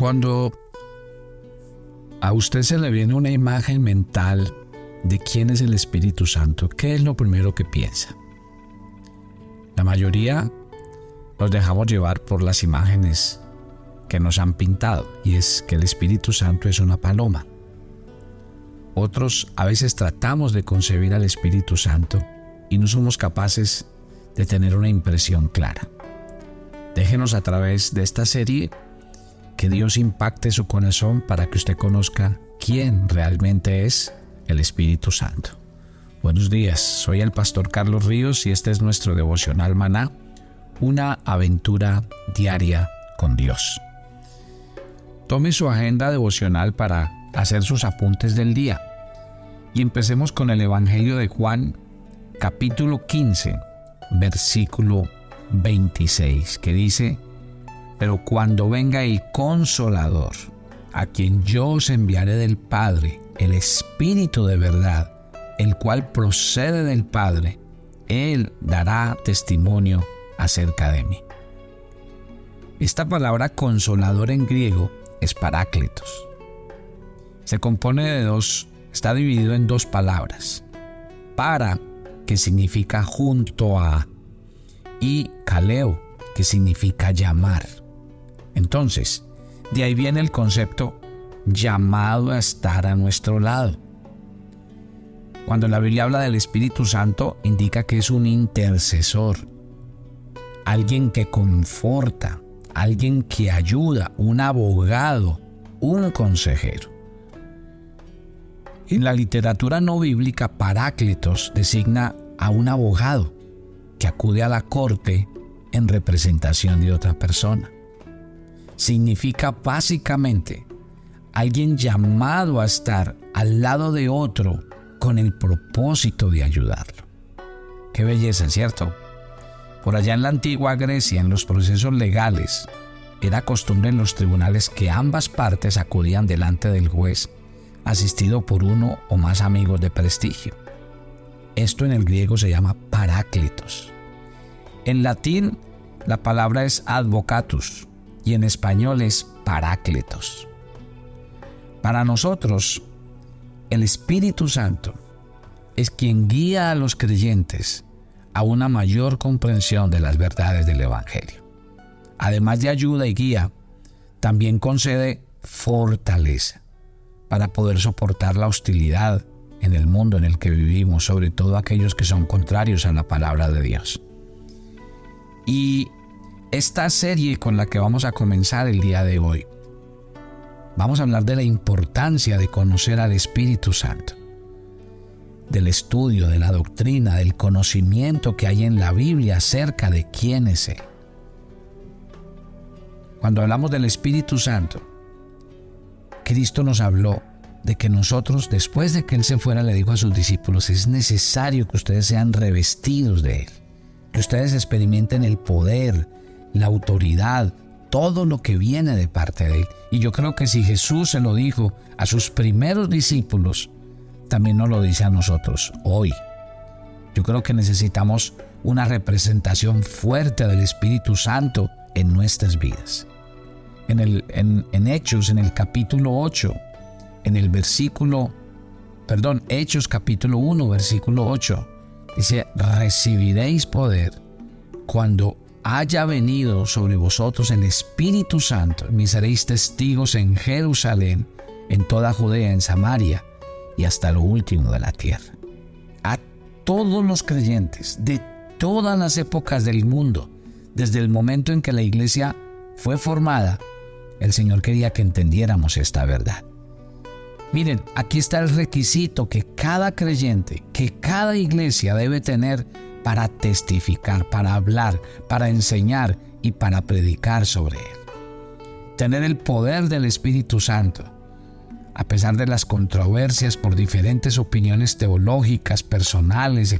Cuando a usted se le viene una imagen mental de quién es el Espíritu Santo, ¿qué es lo primero que piensa? La mayoría nos dejamos llevar por las imágenes que nos han pintado y es que el Espíritu Santo es una paloma. Otros a veces tratamos de concebir al Espíritu Santo y no somos capaces de tener una impresión clara. Déjenos a través de esta serie que Dios impacte su corazón para que usted conozca quién realmente es el Espíritu Santo. Buenos días, soy el pastor Carlos Ríos y este es nuestro devocional maná, una aventura diaria con Dios. Tome su agenda devocional para hacer sus apuntes del día y empecemos con el Evangelio de Juan capítulo 15 versículo 26 que dice, pero cuando venga el consolador, a quien yo os enviaré del Padre, el Espíritu de verdad, el cual procede del Padre, Él dará testimonio acerca de mí. Esta palabra consolador en griego es paráclitos. Se compone de dos, está dividido en dos palabras. Para, que significa junto a, y kaleo, que significa llamar. Entonces, de ahí viene el concepto llamado a estar a nuestro lado. Cuando la Biblia habla del Espíritu Santo, indica que es un intercesor, alguien que conforta, alguien que ayuda, un abogado, un consejero. En la literatura no bíblica, Paráclitos designa a un abogado que acude a la corte en representación de otra persona. Significa básicamente alguien llamado a estar al lado de otro con el propósito de ayudarlo. Qué belleza, ¿cierto? Por allá en la antigua Grecia, en los procesos legales, era costumbre en los tribunales que ambas partes acudían delante del juez, asistido por uno o más amigos de prestigio. Esto en el griego se llama paráclitos. En latín, la palabra es advocatus y en español es paráclitos. Para nosotros, el Espíritu Santo es quien guía a los creyentes a una mayor comprensión de las verdades del Evangelio. Además de ayuda y guía, también concede fortaleza para poder soportar la hostilidad en el mundo en el que vivimos, sobre todo aquellos que son contrarios a la palabra de Dios. Y esta serie con la que vamos a comenzar el día de hoy, vamos a hablar de la importancia de conocer al Espíritu Santo, del estudio, de la doctrina, del conocimiento que hay en la Biblia acerca de quién es Él. Cuando hablamos del Espíritu Santo, Cristo nos habló de que nosotros, después de que Él se fuera, le dijo a sus discípulos, es necesario que ustedes sean revestidos de Él, que ustedes experimenten el poder, la autoridad, todo lo que viene de parte de Él. Y yo creo que si Jesús se lo dijo a sus primeros discípulos, también nos lo dice a nosotros hoy. Yo creo que necesitamos una representación fuerte del Espíritu Santo en nuestras vidas. En, el, en, Hechos, en el capítulo 8, en el versículo, perdón, Hechos capítulo 1, versículo 8, dice, recibiréis poder cuando haya venido sobre vosotros el Espíritu Santo, me seréis testigos en Jerusalén, en toda Judea, en Samaria y hasta lo último de la tierra. A todos los creyentes de todas las épocas del mundo, desde el momento en que la iglesia fue formada, el Señor quería que entendiéramos esta verdad. Miren, aquí está el requisito que cada creyente, que cada iglesia debe tener para testificar, para hablar, para enseñar y para predicar sobre Él. Tener el poder del Espíritu Santo, a pesar de las controversias por diferentes opiniones teológicas, personales,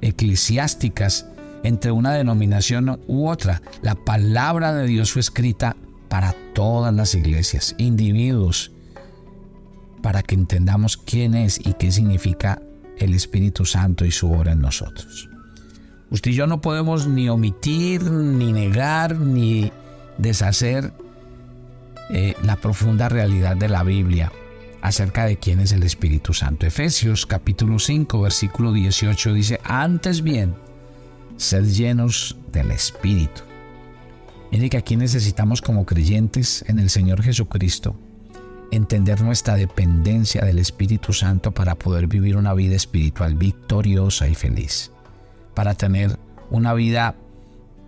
eclesiásticas, entre una denominación u otra, la palabra de Dios fue escrita para todas las iglesias, individuos, para que entendamos quién es y qué significa el Espíritu Santo y su obra en nosotros. Usted y yo no podemos ni omitir, ni negar, ni deshacer eh, la profunda realidad de la Biblia acerca de quién es el Espíritu Santo. Efesios capítulo 5 versículo 18 dice, antes bien, sed llenos del Espíritu. Mire que aquí necesitamos como creyentes en el Señor Jesucristo entender nuestra dependencia del Espíritu Santo para poder vivir una vida espiritual victoriosa y feliz, para tener una vida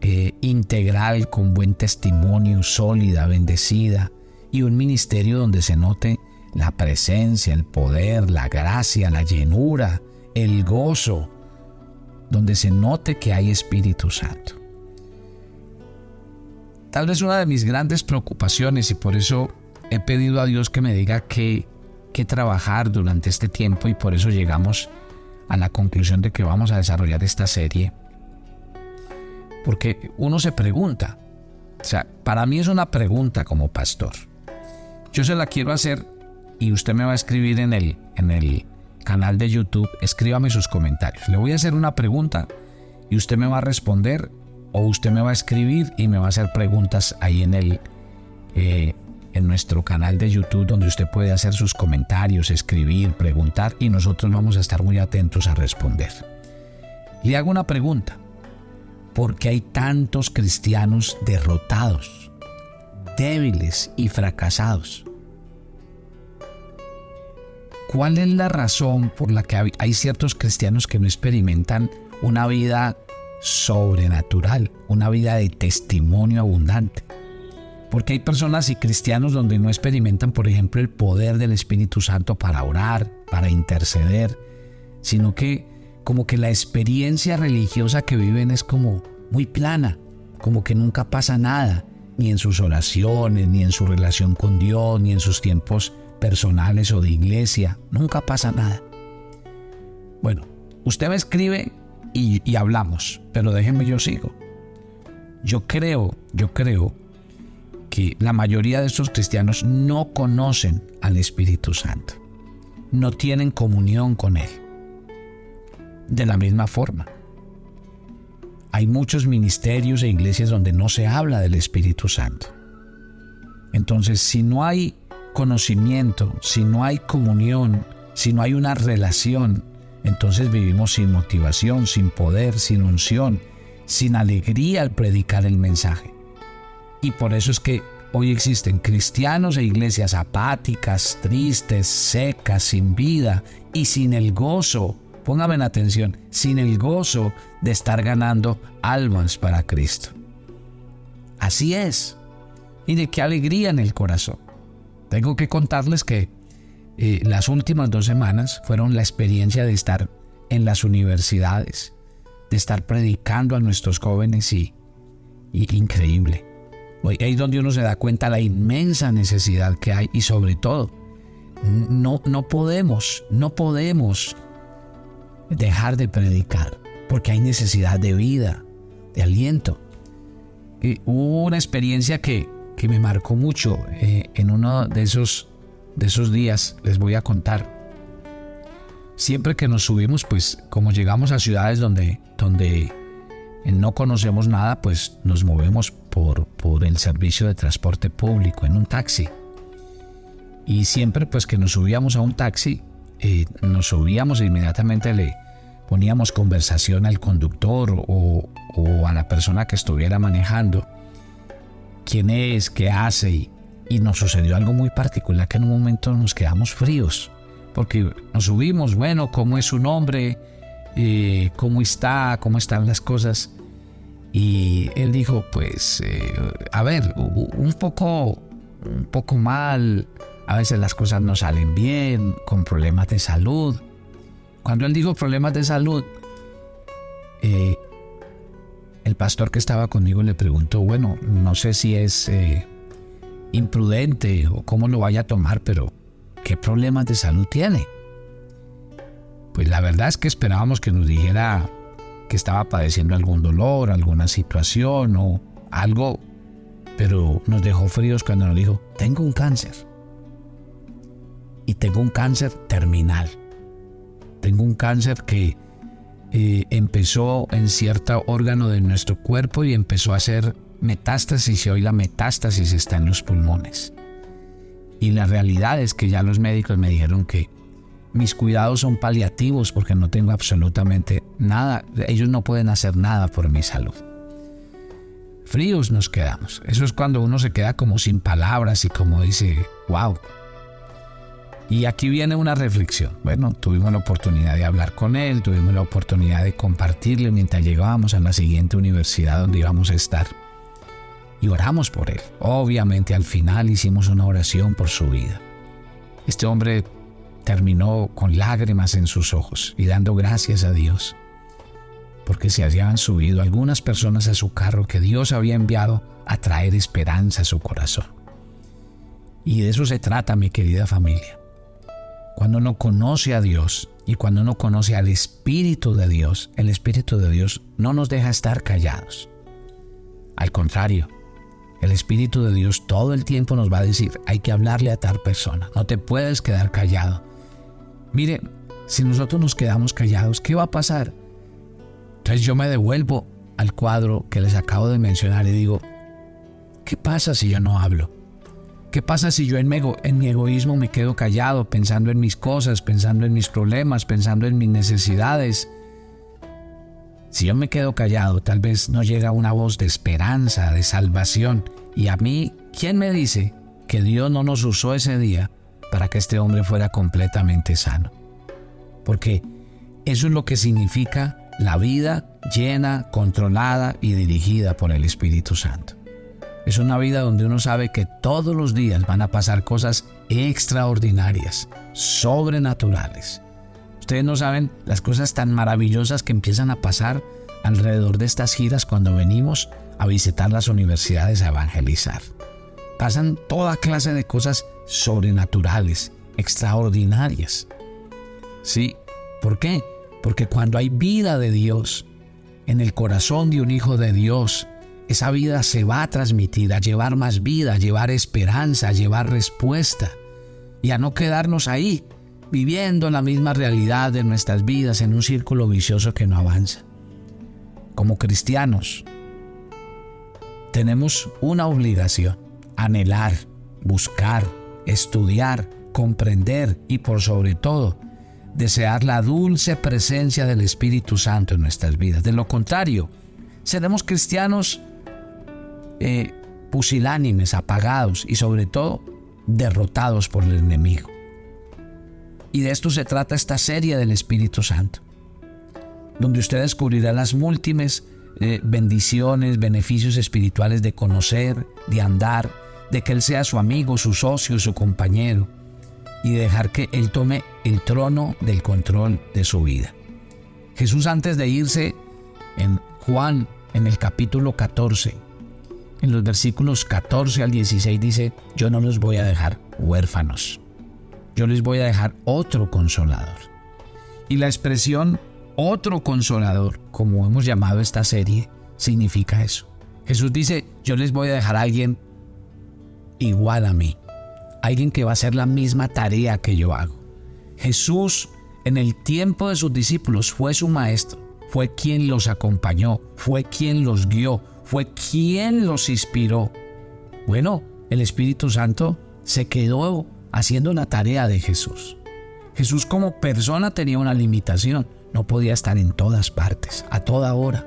eh, integral con buen testimonio, sólida, bendecida y un ministerio donde se note la presencia, el poder, la gracia, la llenura, el gozo, donde se note que hay Espíritu Santo. Tal vez una de mis grandes preocupaciones y por eso he pedido a Dios que me diga qué, qué trabajar durante este tiempo y por eso llegamos a la conclusión de que vamos a desarrollar esta serie. Porque uno se pregunta, o sea, para mí es una pregunta como pastor. Yo se la quiero hacer y usted me va a escribir en el, en el canal de YouTube, escríbame sus comentarios. Le voy a hacer una pregunta y usted me va a responder o usted me va a escribir y me va a hacer preguntas ahí en el eh, en nuestro canal de YouTube donde usted puede hacer sus comentarios, escribir, preguntar y nosotros vamos a estar muy atentos a responder. Le hago una pregunta. ¿Por qué hay tantos cristianos derrotados, débiles y fracasados? ¿Cuál es la razón por la que hay ciertos cristianos que no experimentan una vida sobrenatural, una vida de testimonio abundante? Porque hay personas y cristianos donde no experimentan, por ejemplo, el poder del Espíritu Santo para orar, para interceder, sino que como que la experiencia religiosa que viven es como muy plana, como que nunca pasa nada, ni en sus oraciones, ni en su relación con Dios, ni en sus tiempos personales o de iglesia, nunca pasa nada. Bueno, usted me escribe y, y hablamos, pero déjenme yo sigo. Yo creo, yo creo que la mayoría de estos cristianos no conocen al Espíritu Santo, no tienen comunión con Él. De la misma forma, hay muchos ministerios e iglesias donde no se habla del Espíritu Santo. Entonces, si no hay conocimiento, si no hay comunión, si no hay una relación, entonces vivimos sin motivación, sin poder, sin unción, sin alegría al predicar el mensaje. Y por eso es que hoy existen cristianos e iglesias apáticas, tristes, secas, sin vida y sin el gozo, póngame en atención, sin el gozo de estar ganando almas para Cristo. Así es. Y de qué alegría en el corazón. Tengo que contarles que eh, las últimas dos semanas fueron la experiencia de estar en las universidades, de estar predicando a nuestros jóvenes y, y increíble. Ahí es donde uno se da cuenta la inmensa necesidad que hay y sobre todo, no, no podemos, no podemos dejar de predicar porque hay necesidad de vida, de aliento. Y hubo una experiencia que, que me marcó mucho eh, en uno de esos, de esos días, les voy a contar. Siempre que nos subimos, pues como llegamos a ciudades donde, donde no conocemos nada, pues nos movemos por, el servicio de transporte público en un taxi. Y siempre pues que nos subíamos a un taxi, eh, nos subíamos e inmediatamente le poníamos conversación al conductor o, o, a la persona que estuviera manejando. ¿Quién es? ¿Qué hace? Y, y nos sucedió algo muy particular que en un momento nos quedamos fríos. Porque nos subimos, bueno, ¿cómo es su nombre? Eh, ¿Cómo está? ¿Cómo están las cosas? Y él dijo, pues, eh, a ver, un poco, un poco mal, a veces las cosas no salen bien, con problemas de salud. Cuando él dijo problemas de salud, eh, el pastor que estaba conmigo le preguntó, bueno, no sé si es eh, imprudente o cómo lo vaya a tomar, pero ¿qué problemas de salud tiene? Pues la verdad es que esperábamos que nos dijera que estaba padeciendo algún dolor, alguna situación o algo, pero nos dejó fríos cuando nos dijo, tengo un cáncer. Y tengo un cáncer terminal. Tengo un cáncer que eh, empezó en cierto órgano de nuestro cuerpo y empezó a hacer metástasis y hoy la metástasis está en los pulmones. Y la realidad es que ya los médicos me dijeron que mis cuidados son paliativos porque no tengo absolutamente nada. Ellos no pueden hacer nada por mi salud. Fríos nos quedamos. Eso es cuando uno se queda como sin palabras y como dice, wow. Y aquí viene una reflexión. Bueno, tuvimos la oportunidad de hablar con él, tuvimos la oportunidad de compartirle mientras llegábamos a la siguiente universidad donde íbamos a estar. Y oramos por él. Obviamente al final hicimos una oración por su vida. Este hombre terminó con lágrimas en sus ojos y dando gracias a Dios, porque se habían subido algunas personas a su carro que Dios había enviado a traer esperanza a su corazón. Y de eso se trata, mi querida familia. Cuando uno conoce a Dios y cuando uno conoce al Espíritu de Dios, el Espíritu de Dios no nos deja estar callados. Al contrario, el Espíritu de Dios todo el tiempo nos va a decir, hay que hablarle a tal persona, no te puedes quedar callado, Mire, si nosotros nos quedamos callados, ¿qué va a pasar? Entonces yo me devuelvo al cuadro que les acabo de mencionar y digo, ¿qué pasa si yo no hablo? ¿Qué pasa si yo en mi, en mi egoísmo me quedo callado, pensando en mis cosas, pensando en mis problemas, pensando en mis necesidades? Si yo me quedo callado, tal vez no llega una voz de esperanza, de salvación. Y a mí, ¿quién me dice que Dios no nos usó ese día para que este hombre fuera completamente sano. Porque eso es lo que significa la vida llena, controlada y dirigida por el Espíritu Santo. Es una vida donde uno sabe que todos los días van a pasar cosas extraordinarias, sobrenaturales. Ustedes no saben las cosas tan maravillosas que empiezan a pasar alrededor de estas giras cuando venimos a visitar las universidades a evangelizar. Pasan toda clase de cosas sobrenaturales, extraordinarias. ¿Sí? ¿Por qué? Porque cuando hay vida de Dios en el corazón de un hijo de Dios, esa vida se va a transmitir, a llevar más vida, a llevar esperanza, a llevar respuesta y a no quedarnos ahí viviendo la misma realidad de nuestras vidas en un círculo vicioso que no avanza. Como cristianos, tenemos una obligación, anhelar, buscar, estudiar, comprender y por sobre todo, desear la dulce presencia del Espíritu Santo en nuestras vidas. De lo contrario, seremos cristianos eh, pusilánimes, apagados y sobre todo derrotados por el enemigo. Y de esto se trata esta serie del Espíritu Santo, donde usted descubrirá las múltiples eh, bendiciones, beneficios espirituales de conocer, de andar, de que Él sea su amigo, su socio, su compañero, y de dejar que Él tome el trono del control de su vida. Jesús antes de irse en Juan, en el capítulo 14, en los versículos 14 al 16 dice, yo no los voy a dejar huérfanos, yo les voy a dejar otro consolador. Y la expresión otro consolador, como hemos llamado esta serie, significa eso. Jesús dice, yo les voy a dejar a alguien igual a mí. Alguien que va a hacer la misma tarea que yo hago. Jesús en el tiempo de sus discípulos fue su maestro, fue quien los acompañó, fue quien los guió, fue quien los inspiró. Bueno, el Espíritu Santo se quedó haciendo la tarea de Jesús. Jesús como persona tenía una limitación, no podía estar en todas partes, a toda hora.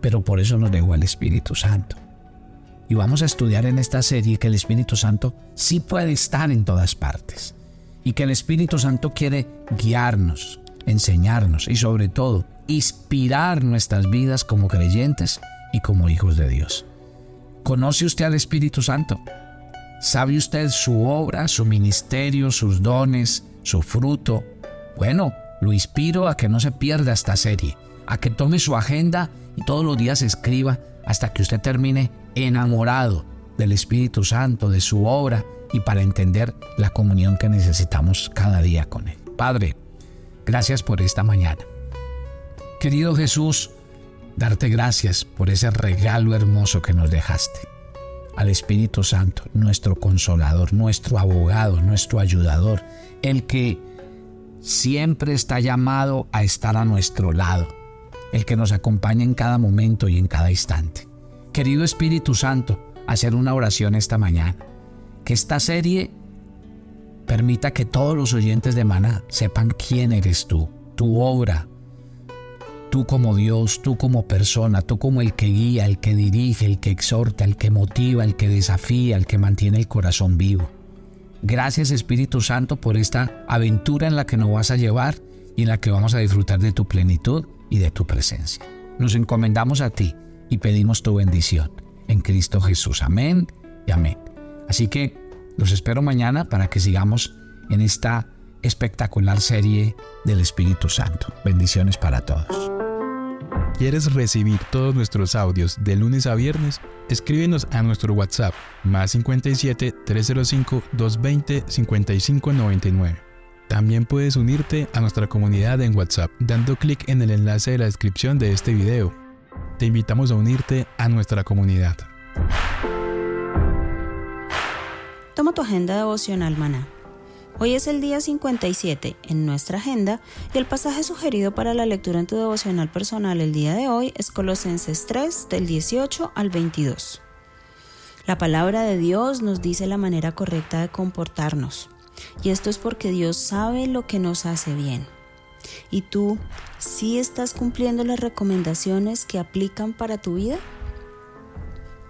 Pero por eso nos dejó el Espíritu Santo. Y vamos a estudiar en esta serie que el Espíritu Santo sí puede estar en todas partes. Y que el Espíritu Santo quiere guiarnos, enseñarnos y sobre todo inspirar nuestras vidas como creyentes y como hijos de Dios. ¿Conoce usted al Espíritu Santo? ¿Sabe usted su obra, su ministerio, sus dones, su fruto? Bueno, lo inspiro a que no se pierda esta serie, a que tome su agenda y todos los días escriba hasta que usted termine enamorado del Espíritu Santo, de su obra y para entender la comunión que necesitamos cada día con Él. Padre, gracias por esta mañana. Querido Jesús, darte gracias por ese regalo hermoso que nos dejaste. Al Espíritu Santo, nuestro consolador, nuestro abogado, nuestro ayudador, el que siempre está llamado a estar a nuestro lado, el que nos acompaña en cada momento y en cada instante. Querido Espíritu Santo, hacer una oración esta mañana. Que esta serie permita que todos los oyentes de Maná sepan quién eres tú, tu obra, tú como Dios, tú como persona, tú como el que guía, el que dirige, el que exhorta, el que motiva, el que desafía, el que mantiene el corazón vivo. Gracias Espíritu Santo por esta aventura en la que nos vas a llevar y en la que vamos a disfrutar de tu plenitud y de tu presencia. Nos encomendamos a ti y pedimos tu bendición en Cristo Jesús. Amén y amén. Así que los espero mañana para que sigamos en esta espectacular serie del Espíritu Santo. Bendiciones para todos. ¿Quieres recibir todos nuestros audios de lunes a viernes? Escríbenos a nuestro WhatsApp más 57 305 220 5599. También puedes unirte a nuestra comunidad en WhatsApp dando clic en el enlace de la descripción de este video. Te invitamos a unirte a nuestra comunidad. Toma tu agenda devocional, maná Hoy es el día 57 en nuestra agenda y el pasaje sugerido para la lectura en tu devocional personal el día de hoy es Colosenses 3 del 18 al 22. La palabra de Dios nos dice la manera correcta de comportarnos y esto es porque Dios sabe lo que nos hace bien. ¿Y tú sí estás cumpliendo las recomendaciones que aplican para tu vida?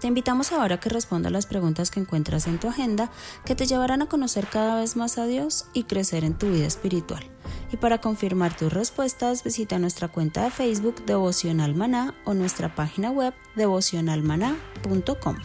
Te invitamos ahora a que respondas las preguntas que encuentras en tu agenda que te llevarán a conocer cada vez más a Dios y crecer en tu vida espiritual. Y para confirmar tus respuestas, visita nuestra cuenta de Facebook Devocional Maná o nuestra página web devocionalmaná.com.